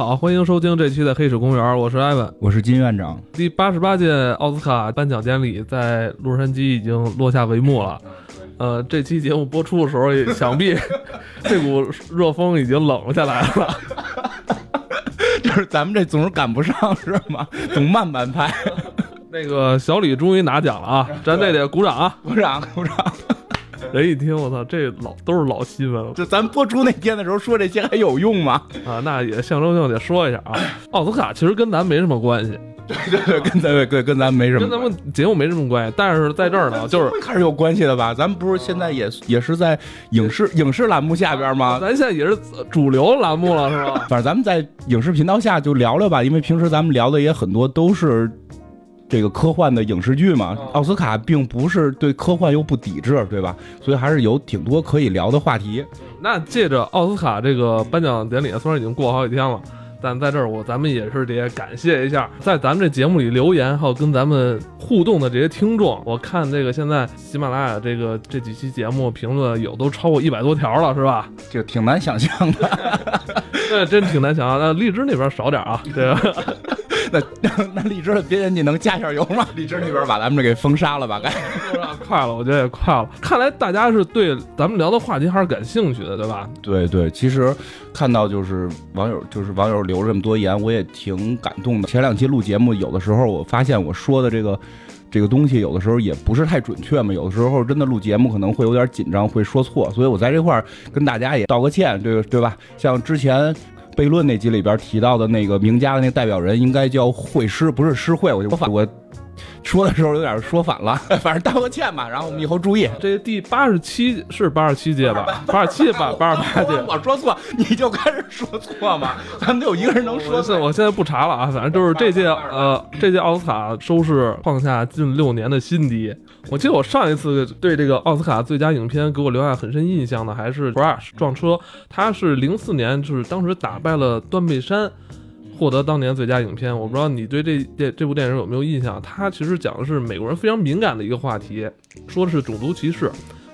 家好，欢迎收听这期的《黑水公园》，我是艾文，我是金院长。第八十八届奥斯卡颁奖典礼在洛杉矶已经落下帷幕了。呃，这期节目播出的时候，想必 这股热风已经冷下来了。就是咱们这总是赶不上，是吗？总慢半拍。那个小李终于拿奖了啊！咱这得鼓掌啊！鼓掌，鼓掌。人一听，我操，这老都是老新闻了。就咱播出那天的时候说这些还有用吗？啊，那也象征性得说一下啊。奥斯卡其实跟咱没什么关系，对对对，跟咱跟跟咱没什么，跟咱们节目没什么关系。但是在这儿呢，就是还是有关系的吧？咱们不是现在也也是在影视影视栏目下边吗？咱现在也是主流栏目了，是吧？反正咱们在影视频道下就聊聊吧，因为平时咱们聊的也很多都是。这个科幻的影视剧嘛，奥斯卡并不是对科幻又不抵制，对吧？所以还是有挺多可以聊的话题。那借着奥斯卡这个颁奖典礼，虽然已经过好几天了，但在这儿我咱们也是得感谢一下，在咱们这节目里留言还有跟咱们互动的这些听众。我看这个现在喜马拉雅这个这几期节目评论有都超过一百多条了，是吧？就挺难想象的，对，真挺难想象。那荔枝那边少点啊，对吧？那 那荔枝的编辑能加一下油吗？荔枝那边把咱们这给封杀了吧？该 快了，我觉得也快了。看来大家是对咱们聊的话题还是感兴趣的，对吧？对对，其实看到就是网友就是网友留这么多言，我也挺感动的。前两期录节目，有的时候我发现我说的这个这个东西，有的时候也不是太准确嘛。有的时候真的录节目可能会有点紧张，会说错，所以我在这块儿跟大家也道个歉，对对吧？像之前。悖论那集里边提到的那个名家的那个代表人应该叫会师，不是诗会。我就我说的时候有点说反了，反正道个歉吧。然后我们以后注意。这第八十七是八十七届吧？八十七吧？八十八届。我说错，你就开始说错嘛？咱们得有一个人能说错。我现在不查了啊，反正就是这届呃，这届奥斯卡收视创下近六年的新低。我记得我上一次对这个奥斯卡最佳影片给我留下很深印象的还是《Crash》撞车，它是零四年，就是当时打败了《断背山》，获得当年最佳影片。我不知道你对这这这部电影有没有印象？它其实讲的是美国人非常敏感的一个话题，说的是种族歧视。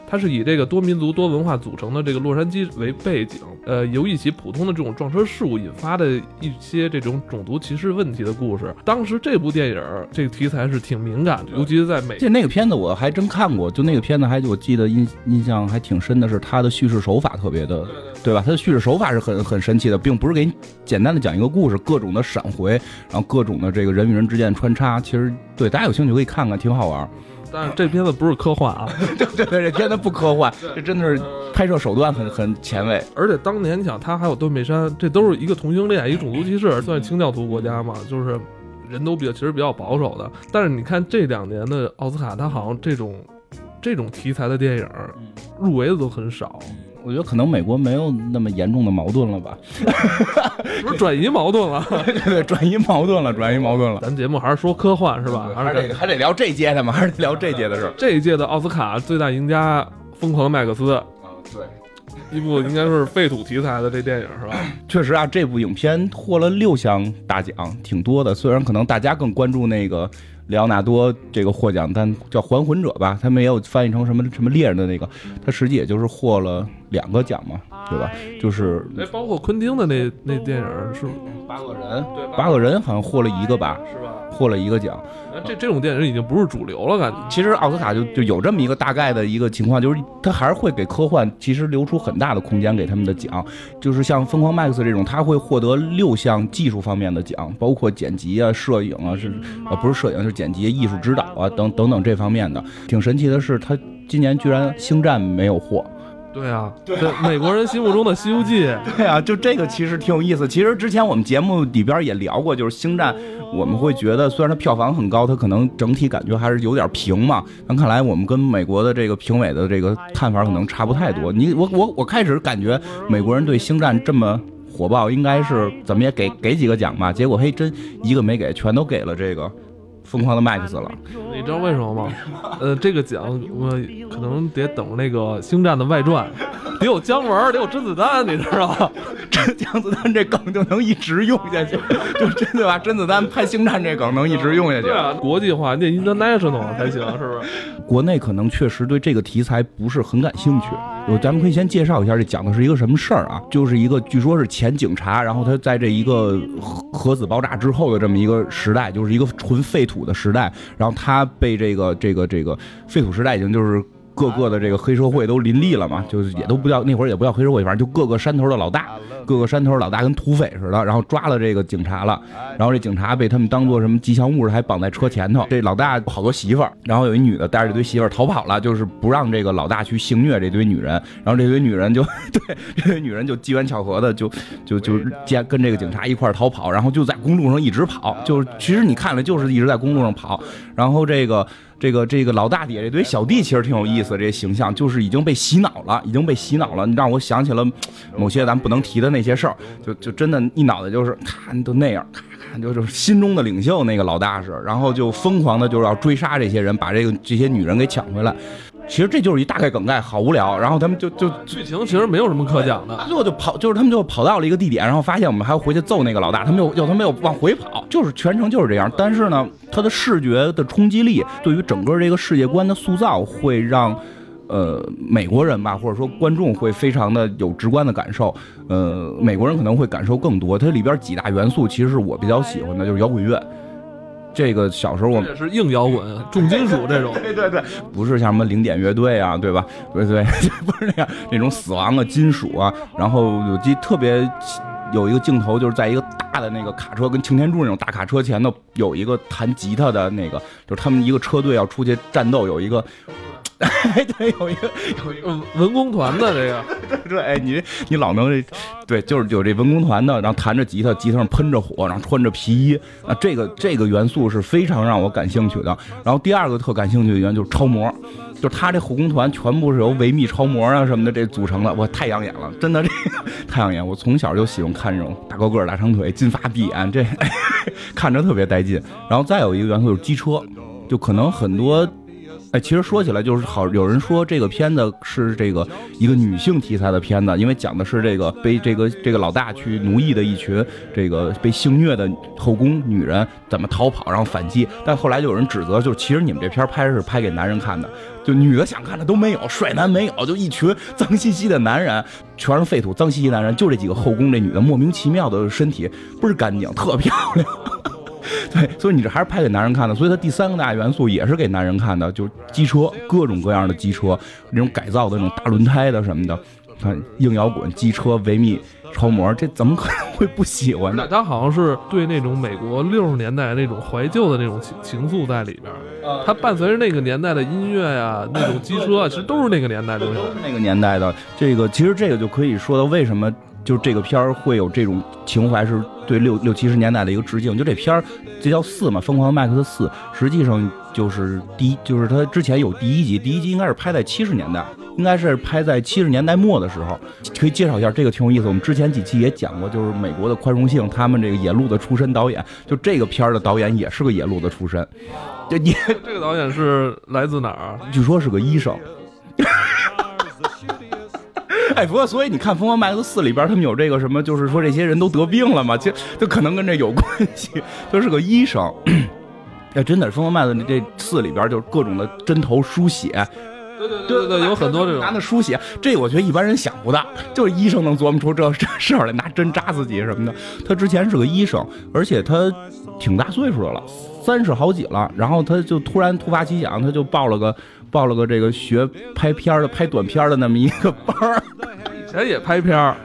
它是以这个多民族多文化组成的这个洛杉矶为背景，呃，由一起普通的这种撞车事故引发的一些这种种族歧视问题的故事。当时这部电影这个题材是挺敏感的，尤其是在美。这那个片子我还真看过，就那个片子还我记得印印象还挺深的是它的叙事手法特别的，对吧？它的叙事手法是很很神奇的，并不是给你简单的讲一个故事，各种的闪回，然后各种的这个人与人之间穿插，其实对大家有兴趣可以看看，挺好玩。但是这片子不是科幻啊，对对对，这片子不科幻，这真的是拍摄手段很很前卫。而且当年你想，他还有断背山，这都是一个同性恋，一个种族歧视，算是清教徒国家嘛，就是人都比较其实比较保守的。但是你看这两年的奥斯卡，他好像这种这种题材的电影入围的都很少。我觉得可能美国没有那么严重的矛盾了吧，不是转移矛盾了，对对，转移矛盾了，转移矛盾了。咱节目还是说科幻是吧？还是得还得聊这届的嘛，还是聊这届的事。这一届的奥斯卡最大赢家《疯狂的麦克斯》啊，对，一部应该是废土题材的这电影是吧？确实啊，这部影片获了六项大奖，挺多的。虽然可能大家更关注那个。里奥纳多这个获奖，但叫还魂者吧，他没有翻译成什么什么猎人的那个，他实际也就是获了两个奖嘛，对吧？就是，那，包括昆汀的那那电影是八个人，对，八个人好像获了一个吧，是吧？获了一个奖。这这种电影已经不是主流了，感觉。其实奥斯卡就就有这么一个大概的一个情况，就是他还是会给科幻其实留出很大的空间给他们的奖，就是像《疯狂麦克斯》这种，他会获得六项技术方面的奖，包括剪辑啊、摄影啊，是呃不是摄影，是剪辑、艺术指导啊等等等这方面的。挺神奇的是，他今年居然《星战》没有获。对啊，对美国人心目中的《西游记》。对啊，就这个其实挺有意思。其实之前我们节目里边也聊过，就是《星战》，我们会觉得虽然它票房很高，它可能整体感觉还是有点平嘛。但看来我们跟美国的这个评委的这个看法可能差不太多。你我我我开始感觉美国人对《星战》这么火爆，应该是怎么也给给几个奖吧。结果嘿，真一个没给，全都给了这个。疯狂的麦克斯了，你知道为什么吗？呃，这个奖我可能得等那个《星战》的外传，得有姜文，得有甄子丹，你知道吗？这姜子丹这梗就能一直用下去，就真的把甄子丹拍《星战》这梗能一直用下去。对啊，国际化，那 international 才行，是不是？国内可能确实对这个题材不是很感兴趣。我咱们可以先介绍一下，这讲的是一个什么事儿啊？就是一个据说是前警察，然后他在这一个核核子爆炸之后的这么一个时代，就是一个纯废土的时代，然后他被这个这个这个废土时代已经就是各个的这个黑社会都林立了嘛，就是也都不叫那会儿也不叫黑社会，反正就各个山头的老大。各个山头老大跟土匪似的，然后抓了这个警察了，然后这警察被他们当做什么吉祥物，还绑在车前头。这老大好多媳妇儿，然后有一女的带着这堆媳妇儿逃跑了，就是不让这个老大去性虐这堆女人。然后这堆女人就 对这堆女人就机缘巧合的就就就见跟这个警察一块逃跑，然后就在公路上一直跑，就是其实你看了就是一直在公路上跑，然后这个。这个这个老大底下这堆小弟其实挺有意思，这些形象就是已经被洗脑了，已经被洗脑了。你让我想起了某些咱不能提的那些事儿，就就真的，一脑袋就是咔都那样，看就是心中的领袖那个老大是，然后就 疯狂的就是要追杀这些人，把这个这些女人给抢回来。其实这就是一大概梗概，好无聊。然后他们就就剧情其实没有什么可讲的，最后就跑，就是他们就跑到了一个地点，然后发现我们还要回去揍那个老大，他们又又他们又往回跑，就是全程就是这样。但是呢，它的视觉的冲击力对于整个这个世界观的塑造，会让呃美国人吧，或者说观众会非常的有直观的感受。呃，美国人可能会感受更多。它里边几大元素，其实是我比较喜欢的，就是摇滚乐。这个小时候我们也是硬摇滚、重金属这种，对对对，不是像什么零点乐队啊，对吧？对对，不是那样 那种死亡的金属啊。然后有记特别有一个镜头，就是在一个大的那个卡车，跟擎天柱那种大卡车前头，有一个弹吉他的那个，就是他们一个车队要出去战斗，有一个。哎，对，有一个有一个文工团的这个，对，哎，你你老能，对，就是有这文工团的，然后弹着吉他，吉他上喷着火，然后穿着皮衣，啊，这个这个元素是非常让我感兴趣的。然后第二个特感兴趣的元素就是超模，就是他这后宫团全部是由维密超模啊什么的这组成的，我太养眼了，真的这个 太养眼。我从小就喜欢看这种大高个儿大长腿、金发碧眼，这 看着特别带劲。然后再有一个元素就是机车，就可能很多。其实说起来就是好，有人说这个片子是这个一个女性题材的片子，因为讲的是这个被这个这个老大去奴役的一群这个被性虐的后宫女人怎么逃跑然后反击。但后来就有人指责，就是其实你们这片拍是拍给男人看的，就女的想看的都没有，帅男没有，就一群脏兮兮的男人，全是废土，脏兮兮男人，就这几个后宫这女的莫名其妙的身体倍儿干净，特漂亮。对，所以你这还是拍给男人看的，所以它第三个大元素也是给男人看的，就是机车，各种各样的机车，那种改造的那种大轮胎的什么的，看硬摇滚机车、维密超模，这怎么可能会不喜欢呢？他好像是对那种美国六十年代那种怀旧的那种情情愫在里边，它伴随着那个年代的音乐呀，那种机车啊，其实都是那个年代的，都是那个年代的。这个其实这个就可以说到为什么。就是这个片儿会有这种情怀，是对六六七十年代的一个致敬。就这片儿，这叫四嘛，《疯狂麦克斯四》，实际上就是第一，就是他之前有第一集，第一集应该是拍在七十年代，应该是拍在七十年代末的时候。可以介绍一下，这个挺有意思。我们之前几期也讲过，就是美国的宽容性，他们这个野路子出身导演，就这个片儿的导演也是个野路子出身。这你这个导演是来自哪儿？据说是个医生。哎，不过所以你看《疯狂麦克斯4》里边，他们有这个什么，就是说这些人都得病了嘛，其实就可能跟这有关系。他是个医生，哎，真的，《疯狂麦克斯》这四里边就是各种的针头输血，对对对对对，有很多这种拿那输血，这我觉得一般人想不到，就是医生能琢磨出这这事儿来，拿针扎自己什么的。他之前是个医生，而且他挺大岁数的了，三十好几了，然后他就突然突发奇想，他就报了个。报了个这个学拍片的、拍短片的那么一个班儿。以前也拍片儿，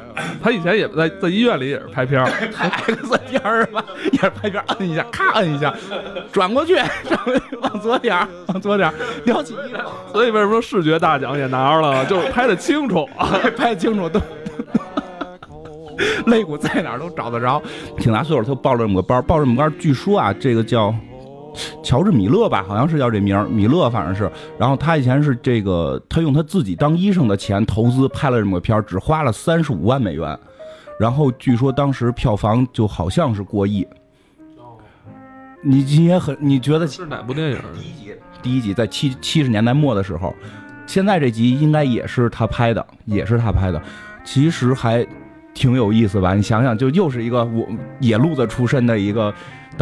他以前也在在医院里也是拍片儿，拍 X 片儿吧，也是拍片儿，摁一下，咔摁一下，转过去，往左点儿，往左点儿，撩起衣服。所以为什么视觉大奖也拿着了？就是拍的清楚，拍的清楚，都 肋骨在哪儿都找得着。挺大岁数，他报了这么个班，报这么个班，据说啊，这个叫。乔治·米勒吧，好像是叫这名儿，米勒反正是。然后他以前是这个，他用他自己当医生的钱投资拍了这么个片儿，只花了三十五万美元。然后据说当时票房就好像是过亿。你你也很你觉得是哪部电影？第一集，第一集在七七十年代末的时候，现在这集应该也是他拍的，也是他拍的，其实还挺有意思吧？你想想，就又是一个我野路子出身的一个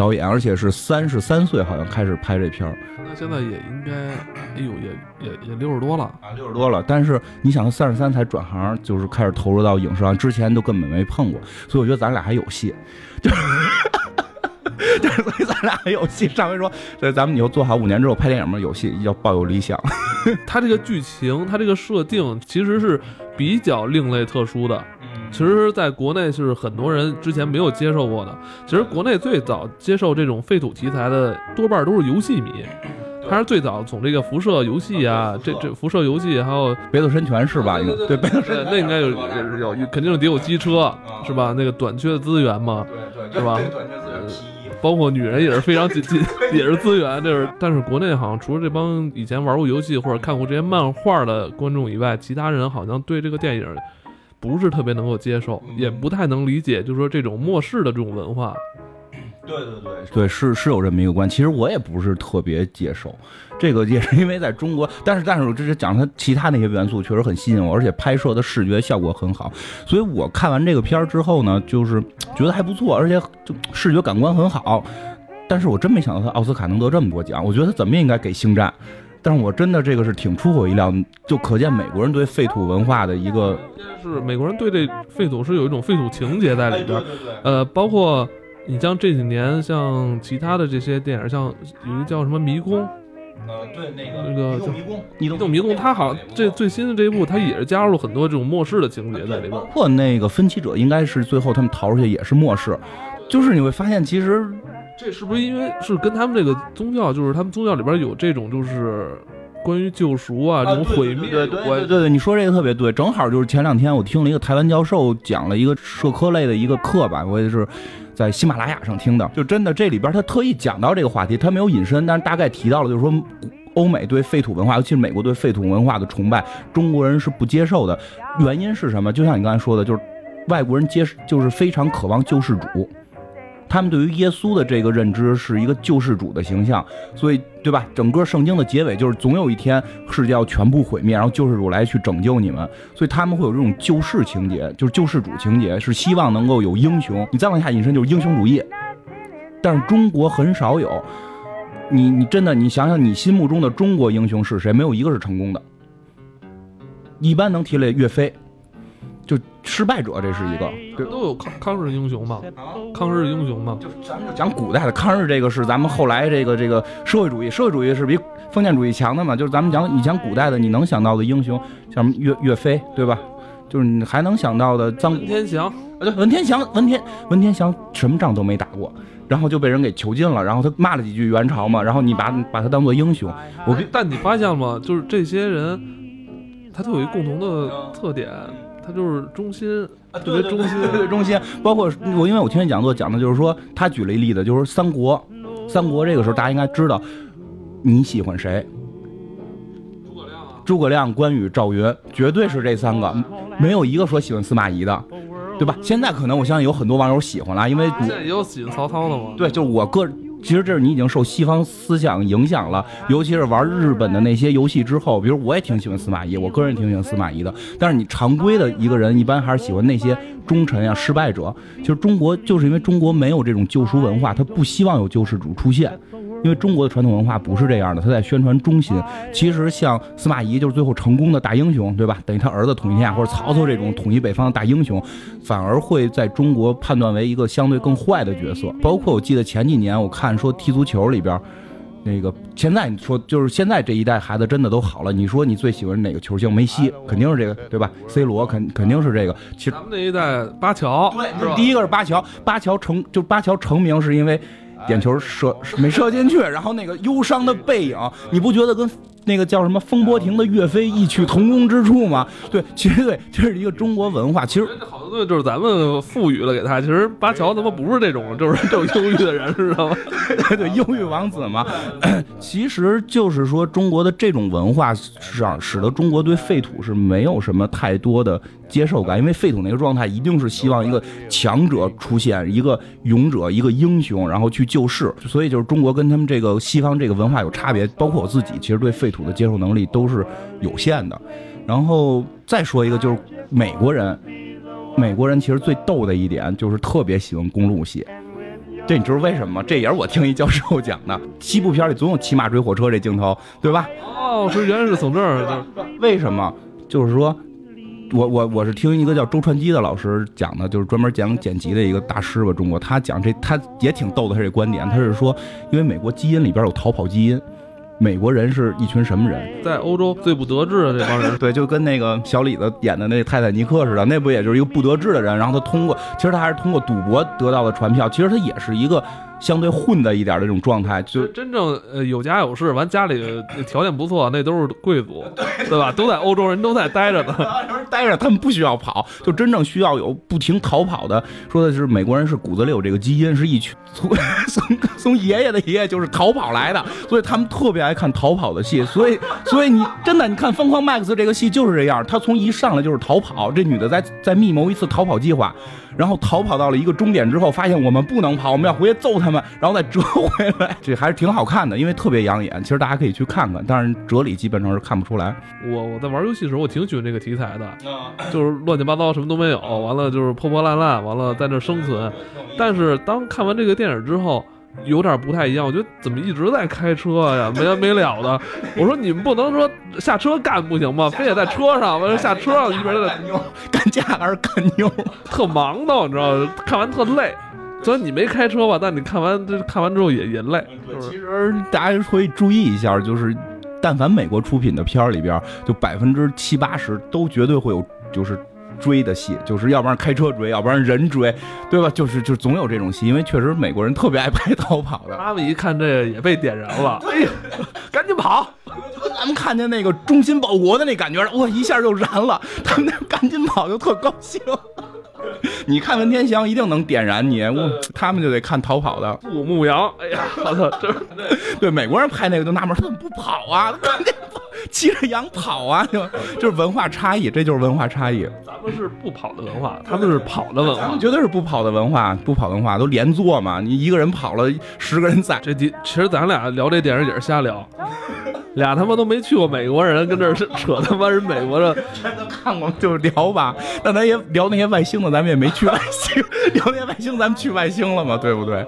导演，而且是三十三岁好像开始拍这片儿那现在也应该，哎呦，也也也六十多了。啊，六十多了。但是你想，他三十三才转行，就是开始投入到影视上，之前都根本没碰过，所以我觉得咱俩还有戏，就是。就是，所以咱俩还有戏。上回说，所以咱们以后做好五年之后拍电影嘛，有戏要抱有理想。它这个剧情，它这个设定其实是比较另类特殊的。其实，在国内是很多人之前没有接受过的。其实，国内最早接受这种废土题材的，多半都是游戏迷。他是最早从这个辐射游戏啊，这这辐射游戏，还有北斗神拳是吧？应该对北斗神拳那应该有有有，肯定是得有机车是吧？那个短缺的资源嘛，对对是吧？短缺资源。包括女人也是非常紧紧，也是资源。这是，但是国内好像除了这帮以前玩过游戏或者看过这些漫画的观众以外，其他人好像对这个电影不是特别能够接受，也不太能理解，就是说这种末世的这种文化。对对对，对是是有这么一个关。其实我也不是特别接受，这个 也是因为在中国，但是但是我这是讲它其他那些元素确实很吸引我，而且拍摄的视觉效果很好，所以我看完这个片儿之后呢，就是觉得还不错，而且就视觉感官很好。但是我真没想到他奥斯卡能得这么多奖，我觉得他怎么也应该给星战。但是我真的这个是挺出乎我意料，就可见美国人对废土文化的一个是美国人对这废土是有一种废土情节在里边，呃，包括。你像这几年，像其他的这些电影，像有一个叫什么《迷宫》，呃，对，那个那个移动迷宫，移动迷宫，它好像这最新的这一部，它也是加入了很多这种末世的情节在里边。包括那个分歧者，应该是最后他们逃出去也是末世，就是你会发现，其实这是不是因为是跟他们这个宗教，就是他们宗教里边有这种就是关于救赎啊这种毁灭对对对对，你说这个特别对，正好就是前两天我听了一个台湾教授讲了一个社科类的一个课吧，我也是。在喜马拉雅上听的，就真的这里边他特意讲到这个话题，他没有引申，但是大概提到了，就是说欧美对废土文化，尤其是美国对废土文化的崇拜，中国人是不接受的。原因是什么？就像你刚才说的，就是外国人接就是非常渴望救世主。他们对于耶稣的这个认知是一个救世主的形象，所以对吧？整个圣经的结尾就是总有一天世界要全部毁灭，然后救世主来去拯救你们，所以他们会有这种救世情节，就是救世主情节，是希望能够有英雄。你再往下引申就是英雄主义，但是中国很少有。你你真的你想想，你心目中的中国英雄是谁？没有一个是成功的，一般能提来岳飞。就失败者，这是一个，对，都有抗抗日英雄嘛，抗日英雄嘛，就咱们就讲古代的抗日，这个是咱们后来这个这个社会主义，社会主义是比封建主义强的嘛，就是咱们讲以前古代的，你能想到的英雄，像岳岳飞，对吧？就是你还能想到的张文天祥，啊对，文天祥，文天文天祥什么仗都没打过，然后就被人给囚禁了，然后他骂了几句元朝嘛，然后你把把他当做英雄，我但你发现了吗？就是这些人，他都有一共同的特点。他就是中心，特别中心，特别忠心。包括我，因为我听讲座讲的就是说，他举了一例子，就是三国，三国这个时候大家应该知道，你喜欢谁？诸葛亮、诸葛亮、关羽、赵云，绝对是这三个，没有一个说喜欢司马懿的，对吧？现在可能我相信有很多网友喜欢了，因为现在也有喜欢曹操的吗？对，就是我个。其实这是你已经受西方思想影响了，尤其是玩日本的那些游戏之后，比如我也挺喜欢司马懿，我个人挺喜欢司马懿的。但是你常规的一个人，一般还是喜欢那些忠臣呀、失败者。其实中国就是因为中国没有这种救赎文化，他不希望有救世主出现。因为中国的传统文化不是这样的，他在宣传忠心。其实像司马懿就是最后成功的大英雄，对吧？等于他儿子统一天下，或者曹操这种统一北方的大英雄，反而会在中国判断为一个相对更坏的角色。包括我记得前几年我看说踢足球里边，那个现在你说就是现在这一代孩子真的都好了。你说你最喜欢哪个球星？梅西肯定是这个，对吧？C 罗肯肯定是这个。其实咱们那一代巴乔，对，第一个是巴乔，巴乔成就巴乔成名是因为。点球射没射进去，然后那个忧伤的背影，你不觉得跟那个叫什么风波亭的岳飞异曲同工之处吗？对，其实对，这是一个中国文化。其实好多矛盾就是咱们赋予了给他，其实巴乔他妈不是这种，就是这种忧郁的人，知道吗？对 对，忧郁王子嘛，其实就是说中国的这种文化上，使得中国对废土是没有什么太多的接受感，因为废土那个状态一定是希望一个强者出现，一个勇者，一个英雄，然后去救世，所以就是中国跟他们这个西方这个文化有差别，包括我自己，其实对废土的接受能力都是有限的。然后再说一个，就是美国人，美国人其实最逗的一点就是特别喜欢公路戏。这你知道为什么吗？这也是我听一教授讲的。西部片里总有骑马追火车这镜头，对吧？哦，是原来是从这儿。为什么？就是说，我我我是听一个叫周传基的老师讲的，就是专门讲剪辑的一个大师吧。中国他讲这他也挺逗的，他这观点，他是说，因为美国基因里边有逃跑基因。美国人是一群什么人？在欧洲最不得志的这帮人，对，就跟那个小李子演的那泰坦尼克似的，那不也就是一个不得志的人？然后他通过，其实他还是通过赌博得到的船票，其实他也是一个。相对混的一点的这种状态，就真正呃有家有室，完家里条件不错，那都是贵族，对吧？都在欧洲，人都在待着呢，待着，他们不需要跑，就真正需要有不停逃跑的。说的是美国人是骨子里有这个基因，是一群从从从爷爷的爷爷就是逃跑来的，所以他们特别爱看逃跑的戏。所以所以你真的你看《疯狂麦克斯》这个戏就是这样，他从一上来就是逃跑，这女的在在密谋一次逃跑计划。然后逃跑到了一个终点之后，发现我们不能跑，我们要回去揍他们，然后再折回来。这还是挺好看的，因为特别养眼。其实大家可以去看看，但是哲理基本上是看不出来。我我在玩游戏的时候，我挺喜欢这个题材的，就是乱七八糟什么都没有，完了就是破破烂烂，完了在那生存。但是当看完这个电影之后。有点不太一样，我觉得怎么一直在开车呀，没完没了的。我说你们不能说下车干不行吗？非得在车上，完了下车上一边在妞干架还是干妞，特忙的，你知道吗？看完特累。虽然你没开车吧，但你看完这看完之后也也累。其实大家会注意一下，就是但凡美国出品的片儿里边，就百分之七八十都绝对会有，就是。追的戏就是要不然开车追，要不然人追，对吧？就是就总有这种戏，因为确实美国人特别爱拍逃跑的。他们一看这个也被点燃了，哎呀，赶紧跑！咱们看见那个忠心报国的那感觉，哇，一下就燃了。他们那赶紧跑就特高兴。你看文天祥一定能点燃你，我他们就得看逃跑的。父牧羊，哎呀，我操，这 对美国人拍那个就纳闷，他怎么不跑啊？他肯定跑！骑着羊跑啊，就 就是文化差异，这就是文化差异。咱们是不跑的文化，他们是跑的文化，绝对是不跑的文化，不跑文化都连坐嘛。你一个人跑了，十个人在。这其实咱俩聊这电影也是瞎聊，俩他妈都没去过美国人，跟这扯他妈人美国的，全都看过就聊吧。那咱也聊那些外星的，咱们也没去外星，聊那些外星，咱们去外星了嘛，对不对？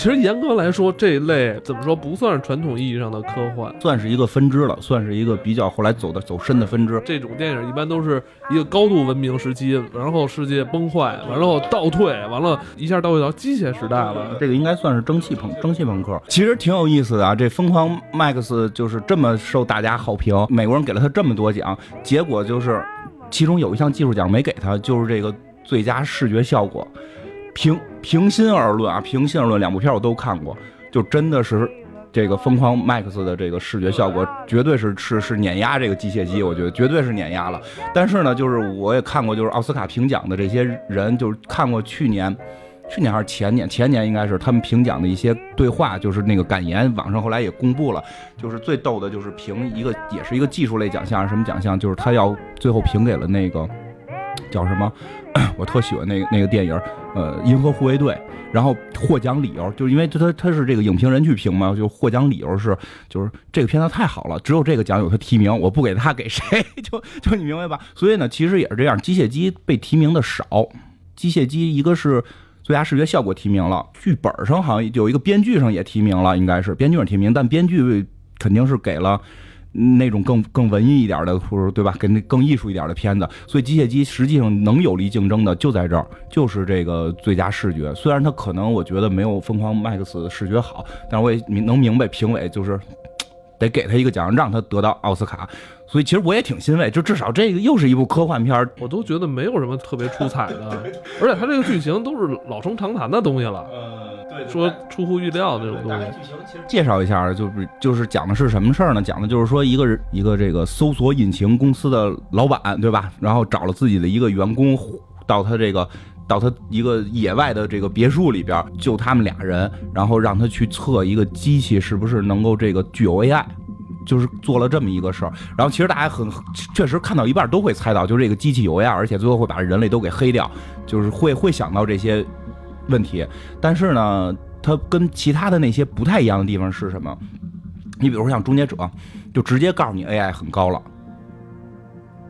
其实严格来说，这一类怎么说不算是传统意义上的科幻，算是一个分支了，算是一个比较后来走的走深的分支。这种电影一般都是一个高度文明时期，然后世界崩坏，完了后倒退，完了一下倒退到机械时代了。这个应该算是蒸汽朋蒸汽朋克，其实挺有意思的啊。这疯狂 Max 就是这么受大家好评，美国人给了他这么多奖，结果就是其中有一项技术奖没给他，就是这个最佳视觉效果。平平心而论啊，平心而论，两部片我都看过，就真的是这个疯狂 Max 的这个视觉效果，绝对是是是碾压这个机械姬，我觉得绝对是碾压了。但是呢，就是我也看过，就是奥斯卡评奖的这些人，就是看过去年，去年还是前年，前年应该是他们评奖的一些对话，就是那个感言，网上后来也公布了。就是最逗的，就是评一个也是一个技术类奖项，什么奖项？就是他要最后评给了那个叫什么？我特喜欢那个那个电影。呃，银河护卫队，然后获奖理由就是因为他他是这个影评人去评嘛，就获奖理由是就是这个片子太好了，只有这个奖有他提名，我不给他给谁？就就你明白吧？所以呢，其实也是这样，机械姬被提名的少，机械姬一个是最佳视觉效果提名了，剧本上好像有一个编剧上也提名了，应该是编剧上提名，但编剧肯定是给了。那种更更文艺一点的，或者对吧？跟更艺术一点的片子，所以机械姬实际上能有力竞争的就在这儿，就是这个最佳视觉。虽然它可能我觉得没有疯狂 Max 视觉好，但是我也能明白评委就是得给他一个奖，让他得到奥斯卡。所以其实我也挺欣慰，就至少这个又是一部科幻片我都觉得没有什么特别出彩的，而且它这个剧情都是老生常谈的东西了。说出乎预料那种东西。剧情其实介绍一下，就是就是讲的是什么事儿呢？讲的就是说一个一个这个搜索引擎公司的老板，对吧？然后找了自己的一个员工。到他这个到他一个野外的这个别墅里边，就他们俩人，然后让他去测一个机器是不是能够这个具有 AI。就是做了这么一个事儿，然后其实大家很确实看到一半都会猜到，就这个机器有 AI，而且最后会把人类都给黑掉，就是会会想到这些问题。但是呢，它跟其他的那些不太一样的地方是什么？你比如说像终结者，就直接告诉你 AI 很高了，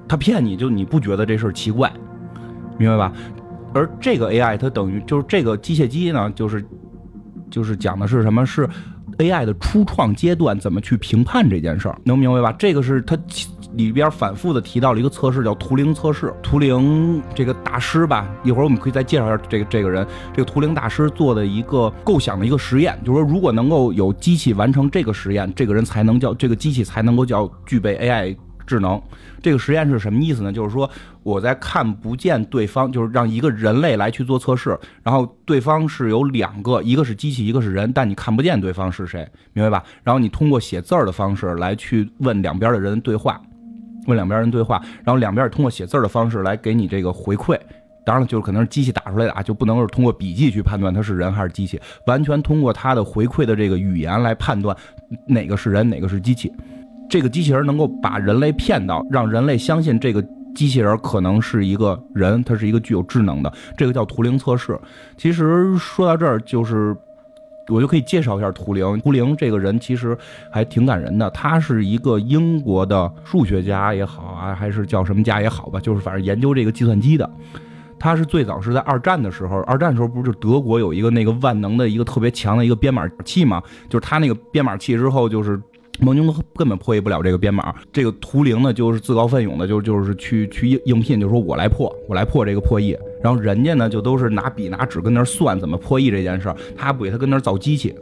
他骗你就你不觉得这事儿奇怪，明白吧？而这个 AI 它等于就是这个机械机呢，就是就是讲的是什么？是。AI 的初创阶段怎么去评判这件事儿，能明白吧？这个是它里边反复的提到了一个测试，叫图灵测试。图灵这个大师吧，一会儿我们可以再介绍一下这个这个人。这个图灵大师做的一个构想的一个实验，就是说，如果能够有机器完成这个实验，这个人才能叫这个机器才能够叫具备 AI。智能这个实验是什么意思呢？就是说我在看不见对方，就是让一个人类来去做测试，然后对方是有两个，一个是机器，一个是人，但你看不见对方是谁，明白吧？然后你通过写字儿的方式来去问两边的人对话，问两边人对话，然后两边通过写字儿的方式来给你这个回馈。当然了，就是可能是机器打出来的啊，就不能是通过笔记去判断他是人还是机器，完全通过他的回馈的这个语言来判断哪个是人，哪个是机器。这个机器人能够把人类骗到，让人类相信这个机器人可能是一个人，它是一个具有智能的，这个叫图灵测试。其实说到这儿，就是我就可以介绍一下图灵。图灵这个人其实还挺感人的，他是一个英国的数学家也好啊，还是叫什么家也好吧，就是反正研究这个计算机的。他是最早是在二战的时候，二战的时候不是就德国有一个那个万能的一个特别强的一个编码器嘛，就是他那个编码器之后就是。盟军根本破译不了这个编码，这个图灵呢就是自告奋勇的，就就是去去应应聘，就说我来破，我来破这个破译。然后人家呢就都是拿笔拿纸跟那算怎么破译这件事儿，他不给他跟那造机器，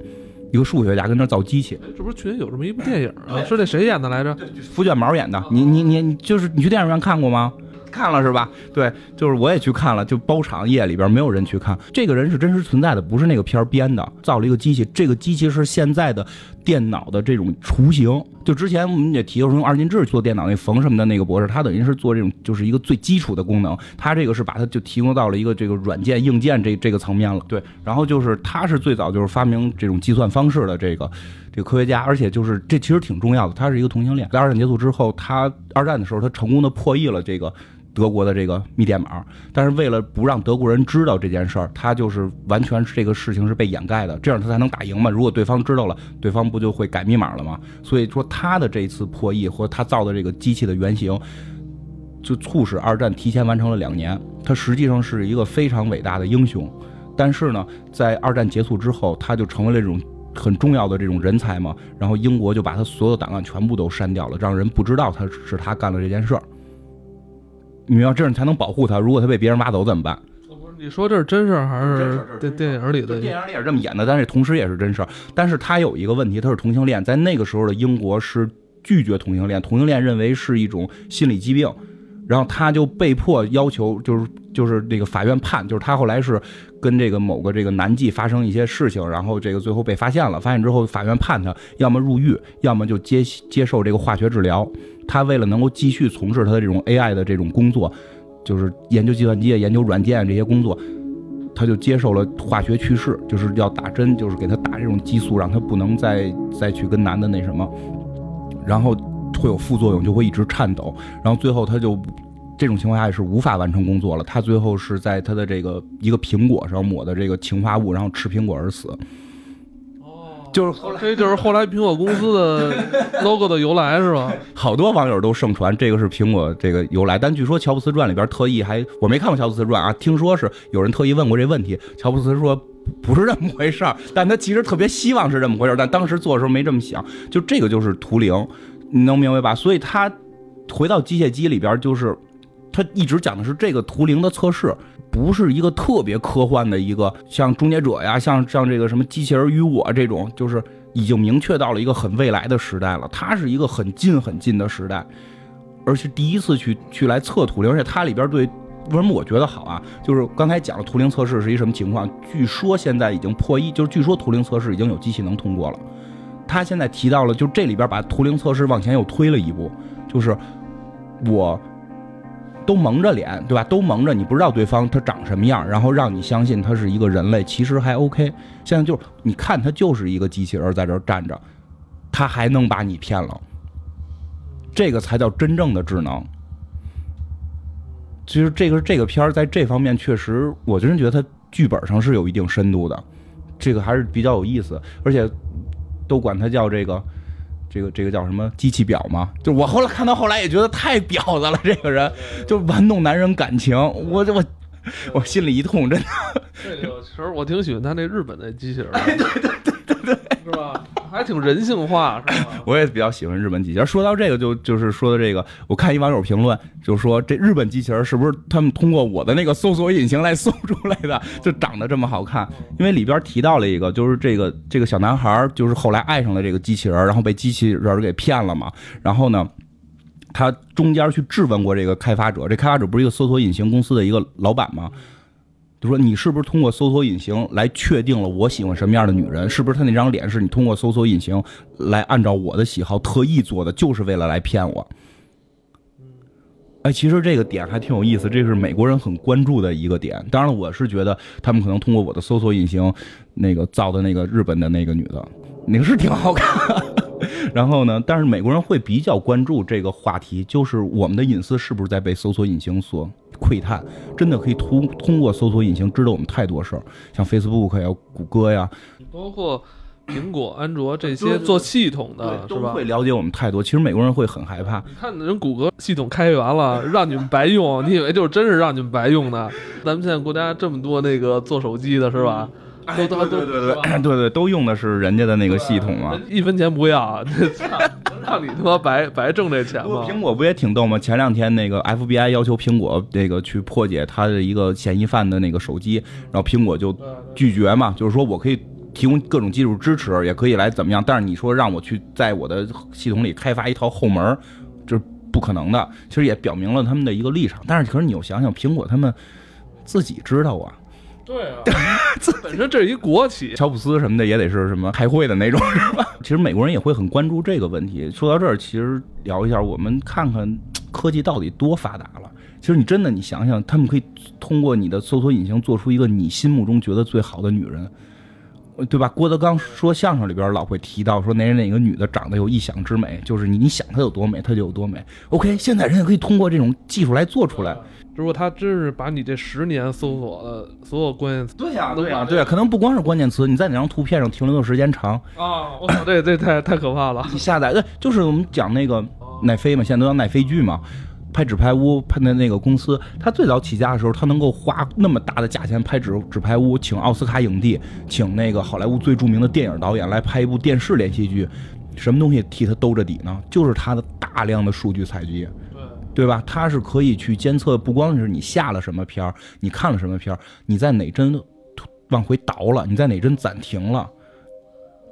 一个数学家跟那造机器。这不是去年有这么一部电影啊？是那谁演的来着？福卷毛演的。你你你就是你去电影院看过吗？看了是吧？对，就是我也去看了，就包场夜里边没有人去看。这个人是真实存在的，不是那个片儿编的，造了一个机器。这个机器是现在的电脑的这种雏形。就之前我们也提过，用二进制做电脑那冯什么的那个博士，他等于是做这种就是一个最基础的功能。他这个是把它就提供到了一个这个软件硬件这这个层面了。对，然后就是他是最早就是发明这种计算方式的这个这个科学家，而且就是这其实挺重要的。他是一个同性恋，在二战结束之后，他二战的时候他成功的破译了这个。德国的这个密电码，但是为了不让德国人知道这件事儿，他就是完全这个事情是被掩盖的，这样他才能打赢嘛。如果对方知道了，对方不就会改密码了吗？所以说他的这一次破译和他造的这个机器的原型，就促使二战提前完成了两年。他实际上是一个非常伟大的英雄，但是呢，在二战结束之后，他就成为了这种很重要的这种人才嘛。然后英国就把他所有的档案全部都删掉了，让人不知道他是他干了这件事儿。你要这样才能保护他，如果他被别人挖走怎么办？不是你说这是真事儿还是电电影里的？电影里也是这么演的，但是同时也是真事儿。但是他有一个问题，他是同性恋，在那个时候的英国是拒绝同性恋，同性恋认为是一种心理疾病，然后他就被迫要求，就是就是那个法院判，就是他后来是跟这个某个这个男妓发生一些事情，然后这个最后被发现了，发现之后法院判他要么入狱，要么就接接受这个化学治疗。他为了能够继续从事他的这种 AI 的这种工作，就是研究计算机、研究软件这些工作，他就接受了化学去世，就是要打针，就是给他打这种激素，让他不能再再去跟男的那什么，然后会有副作用，就会一直颤抖，然后最后他就这种情况下也是无法完成工作了。他最后是在他的这个一个苹果上抹的这个氰化物，然后吃苹果而死。就是这就是后来苹果公司的 logo 的由来是吧？好多网友都盛传这个是苹果这个由来，但据说乔布斯传里边特意还我没看过乔布斯传啊，听说是有人特意问过这问题，乔布斯说不是这么回事儿，但他其实特别希望是这么回事儿，但当时做的时候没这么想。就这个就是图灵，你能明白吧？所以他回到机械机里边，就是他一直讲的是这个图灵的测试。不是一个特别科幻的一个，像终结者呀，像像这个什么机器人与我这种，就是已经明确到了一个很未来的时代了。它是一个很近很近的时代，而且第一次去去来测图灵，而且它里边对为什么我觉得好啊？就是刚才讲了图灵测试是一什么情况？据说现在已经破译，就是据说图灵测试已经有机器能通过了。他现在提到了，就这里边把图灵测试往前又推了一步，就是我。都蒙着脸，对吧？都蒙着，你不知道对方他长什么样，然后让你相信他是一个人类，其实还 OK。现在就是你看他就是一个机器人在这站着，他还能把你骗了，这个才叫真正的智能。其实这个这个片儿在这方面确实，我真觉得它剧本上是有一定深度的，这个还是比较有意思，而且都管它叫这个这个这个叫什么机器婊吗？就我后来看到后来也觉得太婊子了，这个人就玩弄男人感情，我我我心里一痛，真的。这个其实我挺喜欢他那日本那机器人，对对对对对，是吧？还挺人性化，是吧？我也比较喜欢日本机器人。说到这个，就就是说的这个，我看一网友评论，就说这日本机器人是不是他们通过我的那个搜索引擎来搜出来的，就长得这么好看？因为里边提到了一个，就是这个这个小男孩，就是后来爱上了这个机器人，然后被机器人给骗了嘛。然后呢，他中间去质问过这个开发者，这开发者不是一个搜索引擎公司的一个老板吗？就说你是不是通过搜索引擎来确定了我喜欢什么样的女人？是不是她那张脸是你通过搜索引擎来按照我的喜好特意做的，就是为了来骗我？哎，其实这个点还挺有意思，这是美国人很关注的一个点。当然了，我是觉得他们可能通过我的搜索引擎那个造的那个日本的那个女的，那个是挺好看。然后呢，但是美国人会比较关注这个话题，就是我们的隐私是不是在被搜索引擎所。窥探真的可以通通过搜索引擎知道我们太多事儿，像 Facebook 呀、谷歌呀，包括苹果、安卓这些做系统的，是吧？会了解我们太多。其实美国人会很害怕。你看人谷歌系统开源了，让你们白用，你以为就是真是让你们白用的？咱们现在国家这么多那个做手机的，是吧？都都对对对对对，都用的是人家的那个系统啊，一分钱不要，让你他妈白白挣这钱吗？苹果不也挺逗吗？前两天那个 FBI 要求苹果这个去破解他的一个嫌疑犯的那个手机，然后苹果就拒绝嘛，就是说我可以提供各种技术支持，也可以来怎么样，但是你说让我去在我的系统里开发一套后门，这是不可能对啊，本身这是一国企，乔布斯什么的也得是什么开会的那种，是吧？其实美国人也会很关注这个问题。说到这儿，其实聊一下，我们看看科技到底多发达了。其实你真的，你想想，他们可以通过你的搜索引擎做出一个你心目中觉得最好的女人，对吧？郭德纲说相声里边老会提到说哪哪个女的长得有异想之美，就是你你想她有多美，她就有多美。OK，现在人也可以通过这种技术来做出来。如果他真是把你这十年搜索的所有关键词，对呀，对呀，对，可能不光是关键词，你在哪张图片上停留的时间长啊，我操，这这太太可怕了！你下载，对，就是我们讲那个奈飞嘛，现在都叫奈飞剧嘛，拍纸牌屋拍的那个公司，他最早起家的时候，他能够花那么大的价钱拍纸纸牌屋，请奥斯卡影帝，请那个好莱坞最著名的电影导演来拍一部电视连续剧，什么东西替他兜着底呢？就是他的大量的数据采集。对吧？它是可以去监测，不光是你下了什么片儿，你看了什么片儿，你在哪帧往回倒了，你在哪帧暂停了，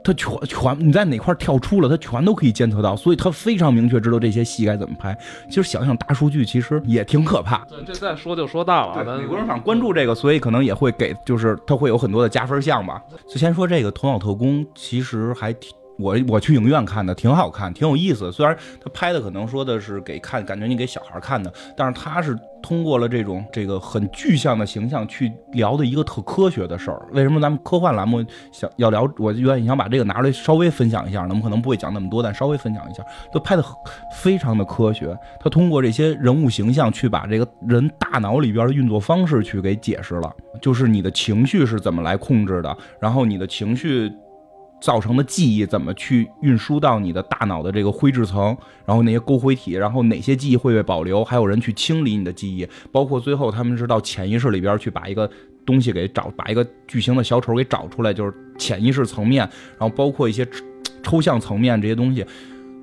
它全全你在哪块跳出了，它全都可以监测到，所以它非常明确知道这些戏该怎么拍。其实想想大数据，其实也挺可怕。对，这再说就说大了。美国人反正关注这个，所以可能也会给，就是它会有很多的加分项吧。就先说这个《头脑特工》，其实还挺。我我去影院看的，挺好看，挺有意思。虽然他拍的可能说的是给看，感觉你给小孩看的，但是他是通过了这种这个很具象的形象去聊的一个特科学的事儿。为什么咱们科幻栏目想要聊？我愿意想把这个拿出来稍微分享一下。咱们可能不会讲那么多，但稍微分享一下，都拍的非常的科学。他通过这些人物形象去把这个人大脑里边的运作方式去给解释了，就是你的情绪是怎么来控制的，然后你的情绪。造成的记忆怎么去运输到你的大脑的这个灰质层，然后那些沟灰体，然后哪些记忆会被保留，还有人去清理你的记忆，包括最后他们是到潜意识里边去把一个东西给找，把一个巨型的小丑给找出来，就是潜意识层面，然后包括一些抽象层面这些东西。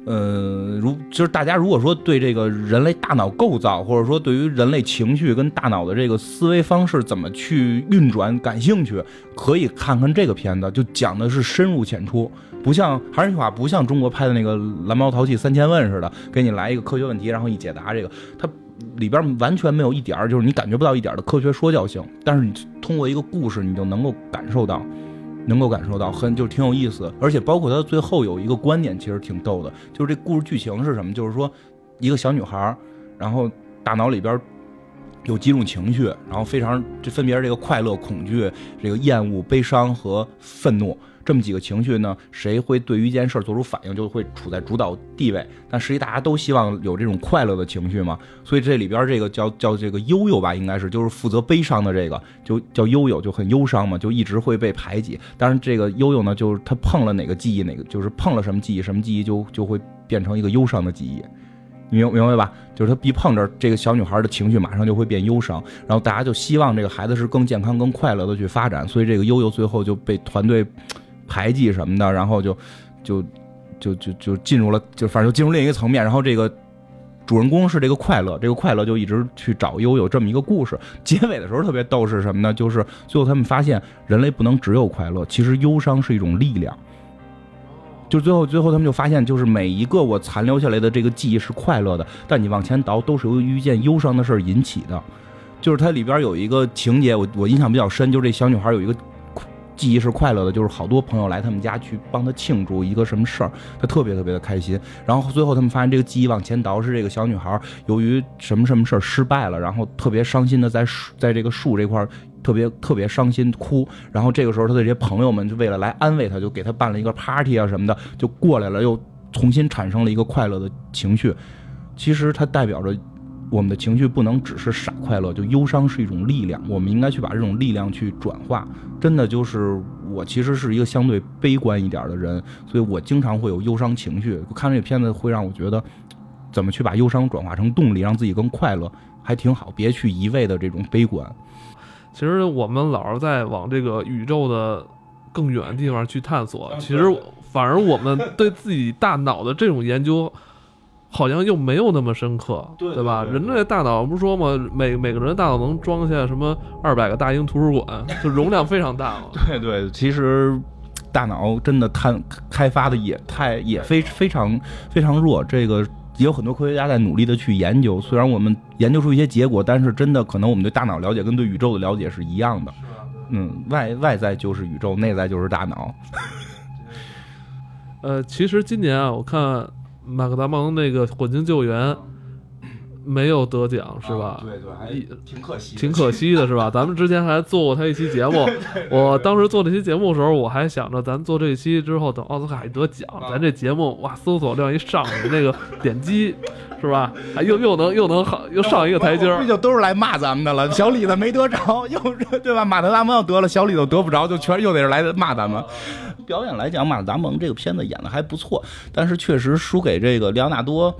呃，如就是大家如果说对这个人类大脑构造，或者说对于人类情绪跟大脑的这个思维方式怎么去运转感兴趣，可以看看这个片子，就讲的是深入浅出，不像还是那句话，不像中国拍的那个《蓝猫淘气三千问》似的，给你来一个科学问题，然后一解答这个，它里边完全没有一点儿，就是你感觉不到一点的科学说教性，但是你通过一个故事，你就能够感受到。能够感受到很就挺有意思，而且包括他最后有一个观点，其实挺逗的，就是这故事剧情是什么？就是说，一个小女孩，然后大脑里边有几种情绪，然后非常这分别是这个快乐、恐惧、这个厌恶、悲伤和愤怒这么几个情绪呢，谁会对于一件事儿做出反应，就会处在主导地位。但实际大家都希望有这种快乐的情绪嘛，所以这里边这个叫叫这个悠悠吧，应该是就是负责悲伤的这个，就叫悠悠，就很忧伤嘛，就一直会被排挤。当然，这个悠悠呢，就是他碰了哪个记忆，哪个就是碰了什么记忆，什么记忆就就会变成一个忧伤的记忆。明明白吧？就是他一碰着这个小女孩的情绪，马上就会变忧伤，然后大家就希望这个孩子是更健康、更快乐的去发展，所以这个悠悠最后就被团队排挤什么的，然后就就就就就进入了，就反正就进入另一个层面。然后这个主人公是这个快乐，这个快乐就一直去找悠悠这么一个故事。结尾的时候特别逗是什么呢？就是最后他们发现人类不能只有快乐，其实忧伤是一种力量。就最后，最后他们就发现，就是每一个我残留下来的这个记忆是快乐的，但你往前倒，都是由于一件忧伤的事引起的。就是它里边有一个情节，我我印象比较深，就是这小女孩有一个记忆是快乐的，就是好多朋友来他们家去帮他庆祝一个什么事儿，他特别特别的开心。然后最后他们发现，这个记忆往前倒是这个小女孩由于什么什么事儿失败了，然后特别伤心的在树在这个树这块。特别特别伤心哭，然后这个时候他的这些朋友们就为了来安慰他，就给他办了一个 party 啊什么的，就过来了，又重新产生了一个快乐的情绪。其实它代表着我们的情绪不能只是傻快乐，就忧伤是一种力量，我们应该去把这种力量去转化。真的就是我其实是一个相对悲观一点的人，所以我经常会有忧伤情绪。看这片子会让我觉得，怎么去把忧伤转化成动力，让自己更快乐，还挺好。别去一味的这种悲观。其实我们老是在往这个宇宙的更远的地方去探索，其实反而我们对自己大脑的这种研究，好像又没有那么深刻，对吧？人类大脑不是说嘛，每每个人大脑能装下什么二百个大英图书馆，就容量非常大嘛。对对，其实大脑真的开开发的也太也非非常非常弱，这个。也有很多科学家在努力的去研究，虽然我们研究出一些结果，但是真的可能我们对大脑了解跟对宇宙的了解是一样的。嗯，外外在就是宇宙，内在就是大脑。呃，其实今年啊，我看马克达蒙那个《火星救援》。没有得奖是吧？对对，还挺可惜，挺可惜的是吧？咱们之前还做过他一期节目，我当时做这期节目的时候，我还想着咱做这期之后，等奥斯卡一得奖，咱这节目哇，搜索量一上去，那个点击是吧？还又又能又能好又上一个台阶儿，这就都是来骂咱们的了。小李子没得着，又是对吧？马特达蒙要得了，小李子得不着，就全又得是来骂咱们。表演来讲，马达蒙这个片子演的还不错，但是确实输给这个里昂纳多。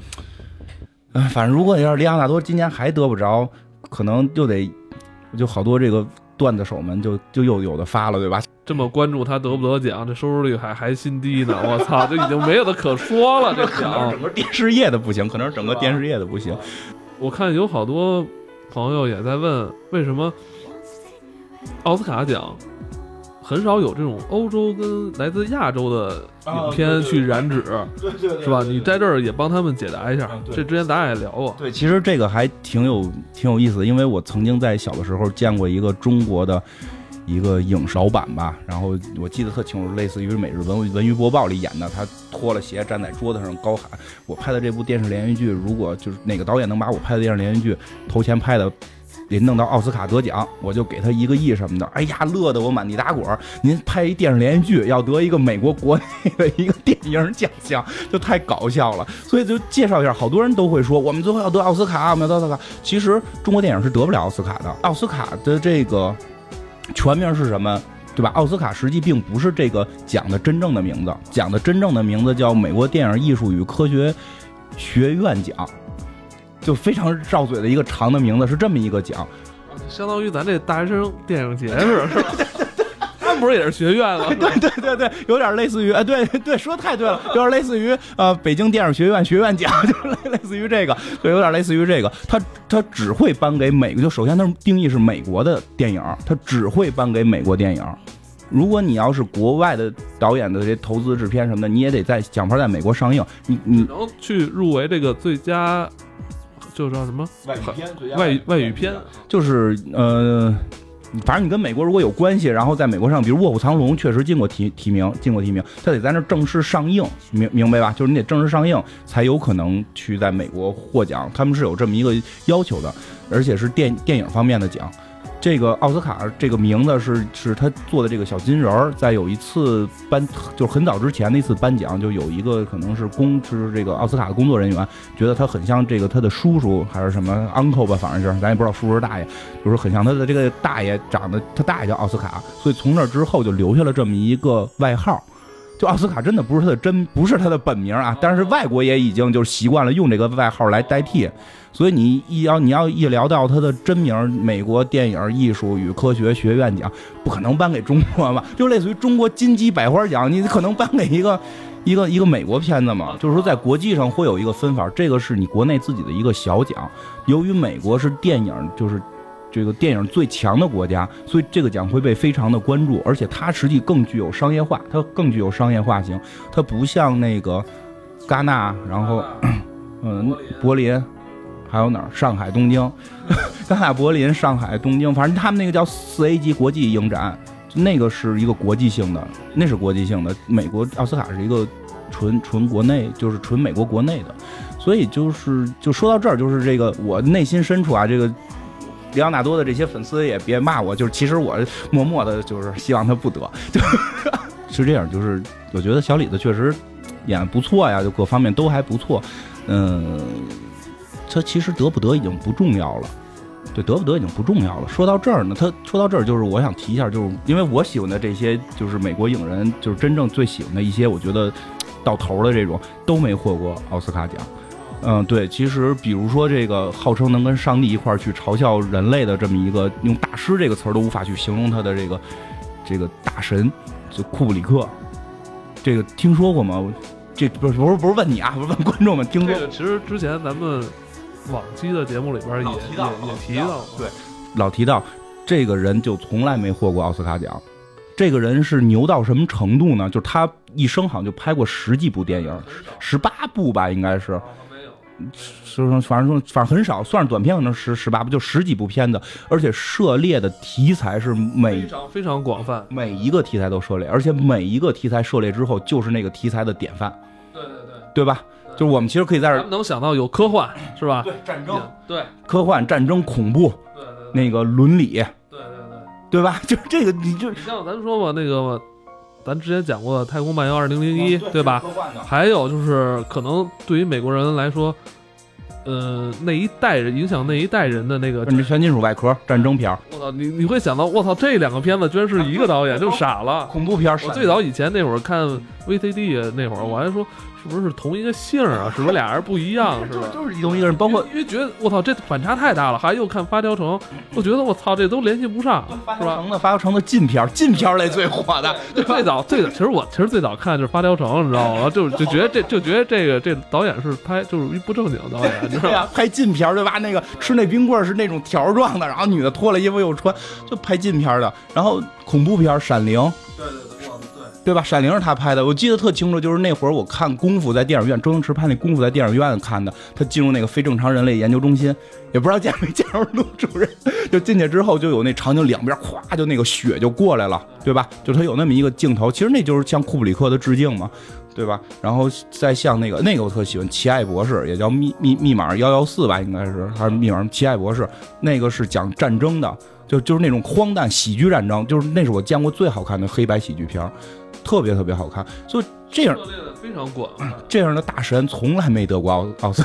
嗯，反正如果要是里昂纳多今年还得不着，可能又得就好多这个段子手们就就又有的发了，对吧？这么关注他得不得奖，这收视率还还新低呢！我操，就已经没有的可说了。这可能整个电视业的不行，可能是整个电视业的不行。我看有好多朋友也在问，为什么奥斯卡奖？很少有这种欧洲跟来自亚洲的影片去染指，对对，是吧？你在这儿也帮他们解答一下。这之前咱俩也聊过。对，其实这个还挺有挺有意思的，因为我曾经在小的时候见过一个中国的一个影少版吧，然后我记得特清楚，类似于《每日文文娱播报》里演的，他脱了鞋站在桌子上高喊：“我拍的这部电视连续剧，如果就是哪个导演能把我拍的电视连续剧头前拍的。”得弄到奥斯卡得奖，我就给他一个亿什么的。哎呀，乐得我满地打滚。您拍一电视连续剧要得一个美国国内的一个电影奖项，就太搞笑了。所以就介绍一下，好多人都会说，我们最后要得奥斯卡，我们要得奥斯卡。其实中国电影是得不了奥斯卡的。奥斯卡的这个全名是什么？对吧？奥斯卡实际并不是这个奖的真正的名字，奖的真正的名字叫美国电影艺术与科学学院奖。就非常绕嘴的一个长的名字是这么一个奖，相当于咱这大学生电影节似的，是吧？他们不是也是学院吗？对对对对，有点类似于，哎，对对，说的太对了，有点类似于呃北京电影学院学院奖，就类类似于这个，对，有点类似于这个。他他只会颁给美，就首先他定义是美国的电影，他只会颁给美国电影。如果你要是国外的导演的这些投资制片什么的，你也得在奖牌在美国上映，你你能去入围这个最佳。就叫什么外语片？外外语片就是呃，反正你跟美国如果有关系，然后在美国上，比如《卧虎藏龙》确实进过提提名，进过提名，它得在那正式上映，明明白吧？就是你得正式上映才有可能去在美国获奖，他们是有这么一个要求的，而且是电电影方面的奖。这个奥斯卡这个名字是是他做的这个小金人儿，在有一次颁，就很早之前的一次颁奖，就有一个可能是工，就是这个奥斯卡的工作人员，觉得他很像这个他的叔叔还是什么 uncle 吧，反正是咱也不知道叔叔是大爷，就是很像他的这个大爷，长得他大爷叫奥斯卡，所以从那之后就留下了这么一个外号。就奥斯卡真的不是他的真，不是他的本名啊，但是外国也已经就是习惯了用这个外号来代替。所以你一要你要一聊到他的真名，美国电影艺术与科学学院奖，不可能颁给中国吧？就类似于中国金鸡百花奖，你可能颁给一个一个一个美国片子嘛？就是说在国际上会有一个分法，这个是你国内自己的一个小奖。由于美国是电影就是这个电影最强的国家，所以这个奖会被非常的关注，而且它实际更具有商业化，它更具有商业化性，它不像那个戛纳，然后嗯柏林。还有哪儿？上海、东京，戛纳、柏林、上海、东京，反正他们那个叫四 A 级国际影展，那个是一个国际性的，那是国际性的。美国奥斯卡是一个纯纯国内，就是纯美国国内的。所以就是就说到这儿，就是这个我内心深处啊，这个里奥纳多的这些粉丝也别骂我，就是其实我默默的就是希望他不得，就 是这样。就是我觉得小李子确实演不错呀，就各方面都还不错，嗯。他其实得不得已经不重要了，对，得不得已经不重要了。说到这儿呢，他说到这儿就是我想提一下，就是因为我喜欢的这些就是美国影人，就是真正最喜欢的一些，我觉得到头的这种都没获过奥斯卡奖。嗯，对，其实比如说这个号称能跟上帝一块儿去嘲笑人类的这么一个用大师这个词儿都无法去形容他的这个这个大神，就库布里克，这个听说过吗？这不是不是不是问你啊，不是问观众们听说。其实之前咱们。往期的节目里边也也也提到，对，老提到这个人就从来没获过奥斯卡奖。这个人是牛到什么程度呢？就是他一生好像就拍过十几部电影，十八部吧，应该是。说反正说反正很少，算是短片可能十十八部，就十几部片子，而且涉猎的题材是每非常非常广泛，每一个题材都涉猎，而且每一个题材涉猎之后就是那个题材的典范。对对对，对吧？就是我们其实可以在这儿能想到有科幻是吧？对战争，对科幻战争恐怖，对对对那个伦理，对对对，对吧？就是这个，你就你像咱们说吧，那个咱之前讲过《太空漫游二零零一》，对吧？还有就是可能对于美国人来说。呃，那一代人影响那一代人的那个全金属外壳战争片我操，你你会想到，我操，这两个片子居然是一个导演，就傻了。恐怖片我最早以前那会儿看 VCD 那会儿，我还说。是不是同一个姓啊？是不是俩人不一样？是吧？就是同一个人，包括因为觉得我操，这反差太大了。还又看《发条城》，我觉得我操，这都联系不上，是吧？城的《发条城》的禁片，禁片类最火的。最早最早，其实我其实最早看就是《发条城》，你知道吗？就就觉得这就觉得这个这导演是拍就是一不正经的导演，你知道吗？拍禁片对吧？那个吃那冰棍是那种条状的，然后女的脱了衣服又穿，就拍禁片的。然后恐怖片《闪灵》。对对对。吧？《闪灵》是他拍的，我记得特清楚，就是那会儿我看《功夫》在电影院，周星驰拍那《功夫》在电影院看的。他进入那个非正常人类研究中心，也不知道见没见着陆主任。就进去之后，就有那场景，两边咵就那个血就过来了，对吧？就他有那么一个镜头，其实那就是向库布里克的致敬嘛，对吧？然后再像那个那个我特喜欢《奇爱博士》，也叫密密密码幺幺四吧，应该是还是密码奇爱博士，那个是讲战争的，就就是那种荒诞喜剧战争，就是那是我见过最好看的黑白喜剧片。特别特别好看，所以这样非常广，这样的大神从来没得过奥奥斯，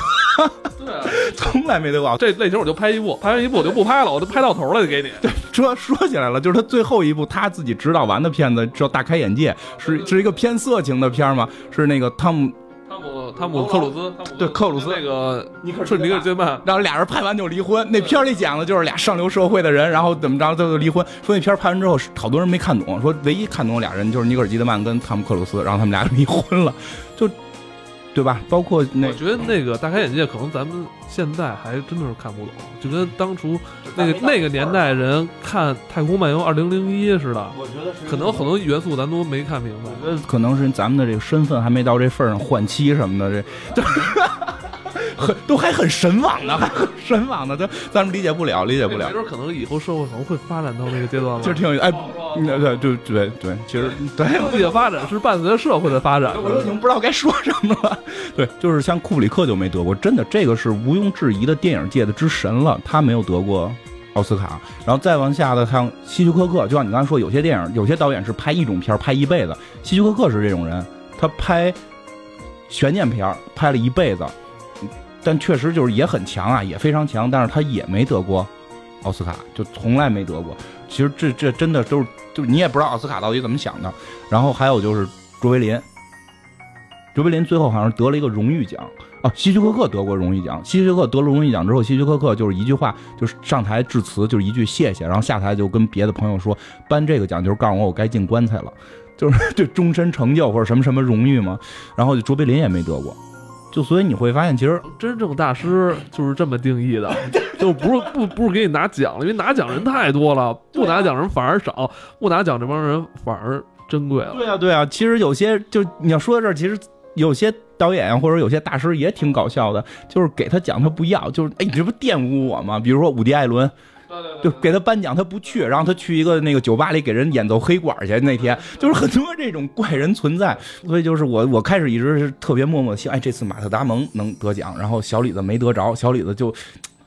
对，从来没得过。这类型我就拍一部，拍完一部我就不拍了，我就拍到头了就给你。对，说说起来了，就是他最后一部他自己指导完的片子叫《大开眼界》，是是一个偏色情的片嘛，是那个汤姆。汤姆汤姆克鲁斯，对克鲁斯那个尼克尼克基曼，然后俩人拍完就离婚。那片里讲的就是俩上流社会的人，然后怎么着就离婚。说那片拍完之后，好多人没看懂，说唯一看懂俩人就是尼克基德曼跟汤姆克鲁斯，然后他们俩 离婚了，就。对吧？包括那，我觉得那个大开眼界，可能咱们现在还真的是看不懂，就跟当初那个那个年代人看《太空漫游二零零一》似的。我觉得可能很多元素咱都没看明白。可能是咱们的这个身份还没到这份上，换妻什么的，这 很 都还很神往呢，还 很神往呢，咱咱们理解不了，理解不了没。准可能以后社会可能会发展到那个阶段了。其实挺有意哎，嗯对对对对，其实对。经济的发展是伴随着社会的发展的。我都已经不知道该说什么了。对，就是像库布里克就没得过，真的，这个是毋庸置疑的电影界的之神了，他没有得过奥斯卡。然后再往下的，像希区柯克，就像你刚才说，有些电影，有些导演是拍一种片儿拍一辈子，希区柯克是这种人，他拍悬念片儿拍了一辈子，但确实就是也很强啊，也非常强，但是他也没得过奥斯卡，就从来没得过。其实这这真的都是，就是你也不知道奥斯卡到底怎么想的。然后还有就是卓别林，卓别林最后好像得了一个荣誉奖啊，希区柯克得过荣誉奖。希区柯克得了荣誉奖之后，希区柯克就是一句话，就是上台致辞，就是一句谢谢，然后下台就跟别的朋友说，颁这个奖就是告诉我我该进棺材了，就是就终身成就或者什么什么荣誉嘛。然后卓别林也没得过，就所以你会发现，其实真正大师就是这么定义的，就不是不不是给你拿奖了，因为拿奖人太多了，不拿奖人反而少，不拿奖这帮人反而珍贵了。对啊，对啊，其实有些就你要说到这儿，其实有些导演啊或者有些大师也挺搞笑的，就是给他奖他不要，就是哎，你这不玷污我吗？比如说伍迪·艾伦，就给他颁奖他不去，然后他去一个那个酒吧里给人演奏黑管去，那天就是很多这种怪人存在，所以就是我我开始一直是特别默默的希望，哎，这次马特·达蒙能得奖，然后小李子没得着，小李子就。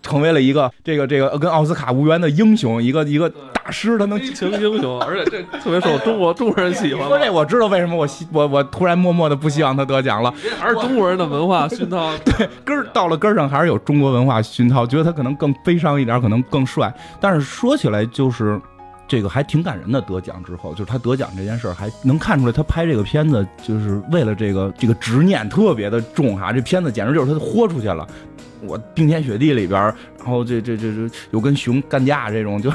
成为了一个这个这个跟奥斯卡无缘的英雄，一个一个大师，他能悲情英雄，而且这特别受中国 中国人喜欢。说这我知道为什么我希我我突然默默的不希望他得奖了，还是中国人的文化熏陶。对根儿到了根儿上还是有中国文化熏陶，觉得他可能更悲伤一点，可能更帅。但是说起来就是这个还挺感人的，得奖之后就是他得奖这件事儿还能看出来，他拍这个片子就是为了这个这个执念特别的重哈。这片子简直就是他豁出去了。我冰天雪地里边，然后这这这这有跟熊干架这种，就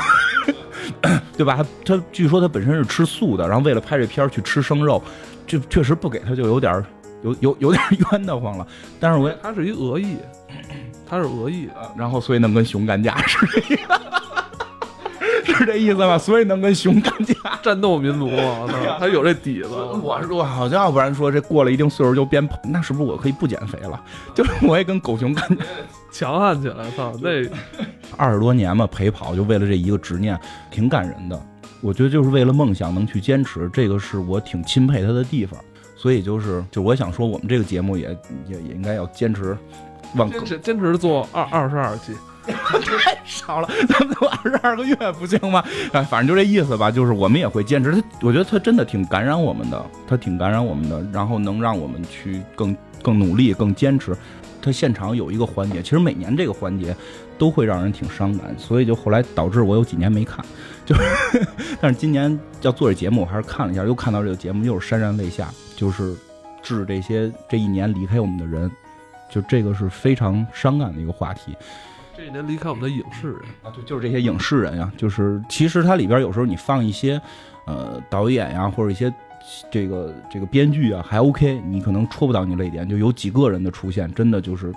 对吧？他他据说他本身是吃素的，然后为了拍这片儿去吃生肉，这确实不给他就有点有有有点 冤得慌了。但是我他是一俄裔，他是俄裔，然后所以能跟熊干架是这个。是这意思吧？所以能跟熊干架，战斗民族嘛，他有这底子。我说好像要不然说这过了一定岁数就变胖，那是不是我可以不减肥了？就是我也跟狗熊干架，强悍起来。操，那二十多年嘛，陪跑就为了这一个执念，挺感人的。我觉得就是为了梦想能去坚持，这个是我挺钦佩他的地方。所以就是，就我想说，我们这个节目也也也应该要坚持，往坚持坚持做二二十二期。太 少了，咱们都二十二个月不行吗？哎，反正就这意思吧。就是我们也会坚持他，我觉得他真的挺感染我们的，他挺感染我们的，然后能让我们去更更努力、更坚持。他现场有一个环节，其实每年这个环节都会让人挺伤感，所以就后来导致我有几年没看。就是，但是今年要做这节目，我还是看了一下，又看到这个节目，又是潸然泪下，就是致这些这一年离开我们的人，就这个是非常伤感的一个话题。这一年离开我们的影视人啊，对，就是这些影视人呀，就是其实它里边有时候你放一些，呃，导演呀，或者一些这个这个编剧啊，还 OK，你可能戳不到你泪点，就有几个人的出现，真的就是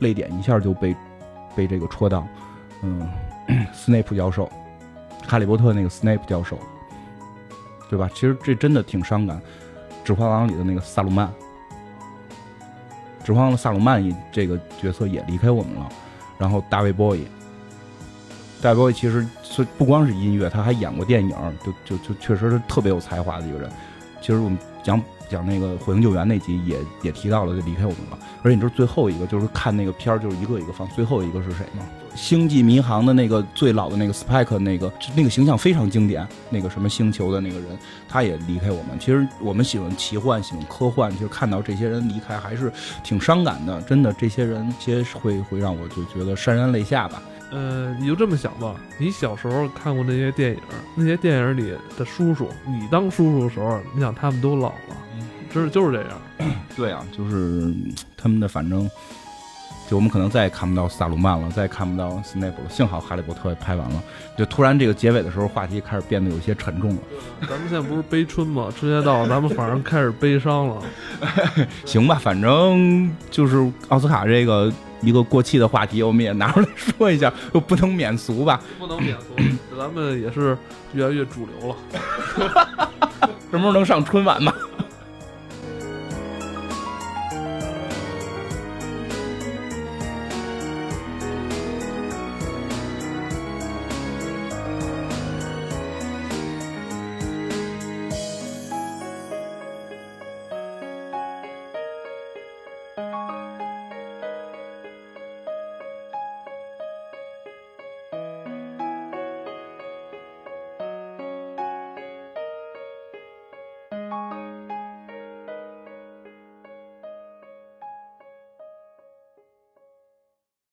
泪点一下就被被这个戳到，嗯，斯内普教授，哈利波特那个斯内普教授，对吧？其实这真的挺伤感，《指环王》里的那个萨鲁曼，《指环王》的萨鲁曼这个角色也离开我们了。然后大卫·波伊，大卫·波伊其实是不光是音乐，他还演过电影，就就就确实是特别有才华的一个人。其实我们讲讲那个《火星救援》那集也也提到了，就离开我们了。而且你知道最后一个就是看那个片儿，就是一个一个放，最后一个是谁吗？《星际迷航》的那个最老的那个 Spike，那个那个形象非常经典，那个什么星球的那个人，他也离开我们。其实我们喜欢奇幻，喜欢科幻，就看到这些人离开还是挺伤感的。真的，这些人些会会让我就觉得潸然泪下吧。呃，你就这么想吧，你小时候看过那些电影，那些电影里的叔叔，你当叔叔的时候，你想他们都老了，真是就是这样。对啊，就是他们的反正。就我们可能再也看不到萨鲁曼了，再也看不到斯内普了。幸好哈利波特也拍完了。就突然这个结尾的时候，话题开始变得有些沉重了。咱们现在不是悲春吗？春节到，咱们反而开始悲伤了。行吧，反正就是奥斯卡这个一个过气的话题，我们也拿出来说一下，又不能免俗吧？不能免俗，咱们也是越来越主流了。什么时候能上春晚吗？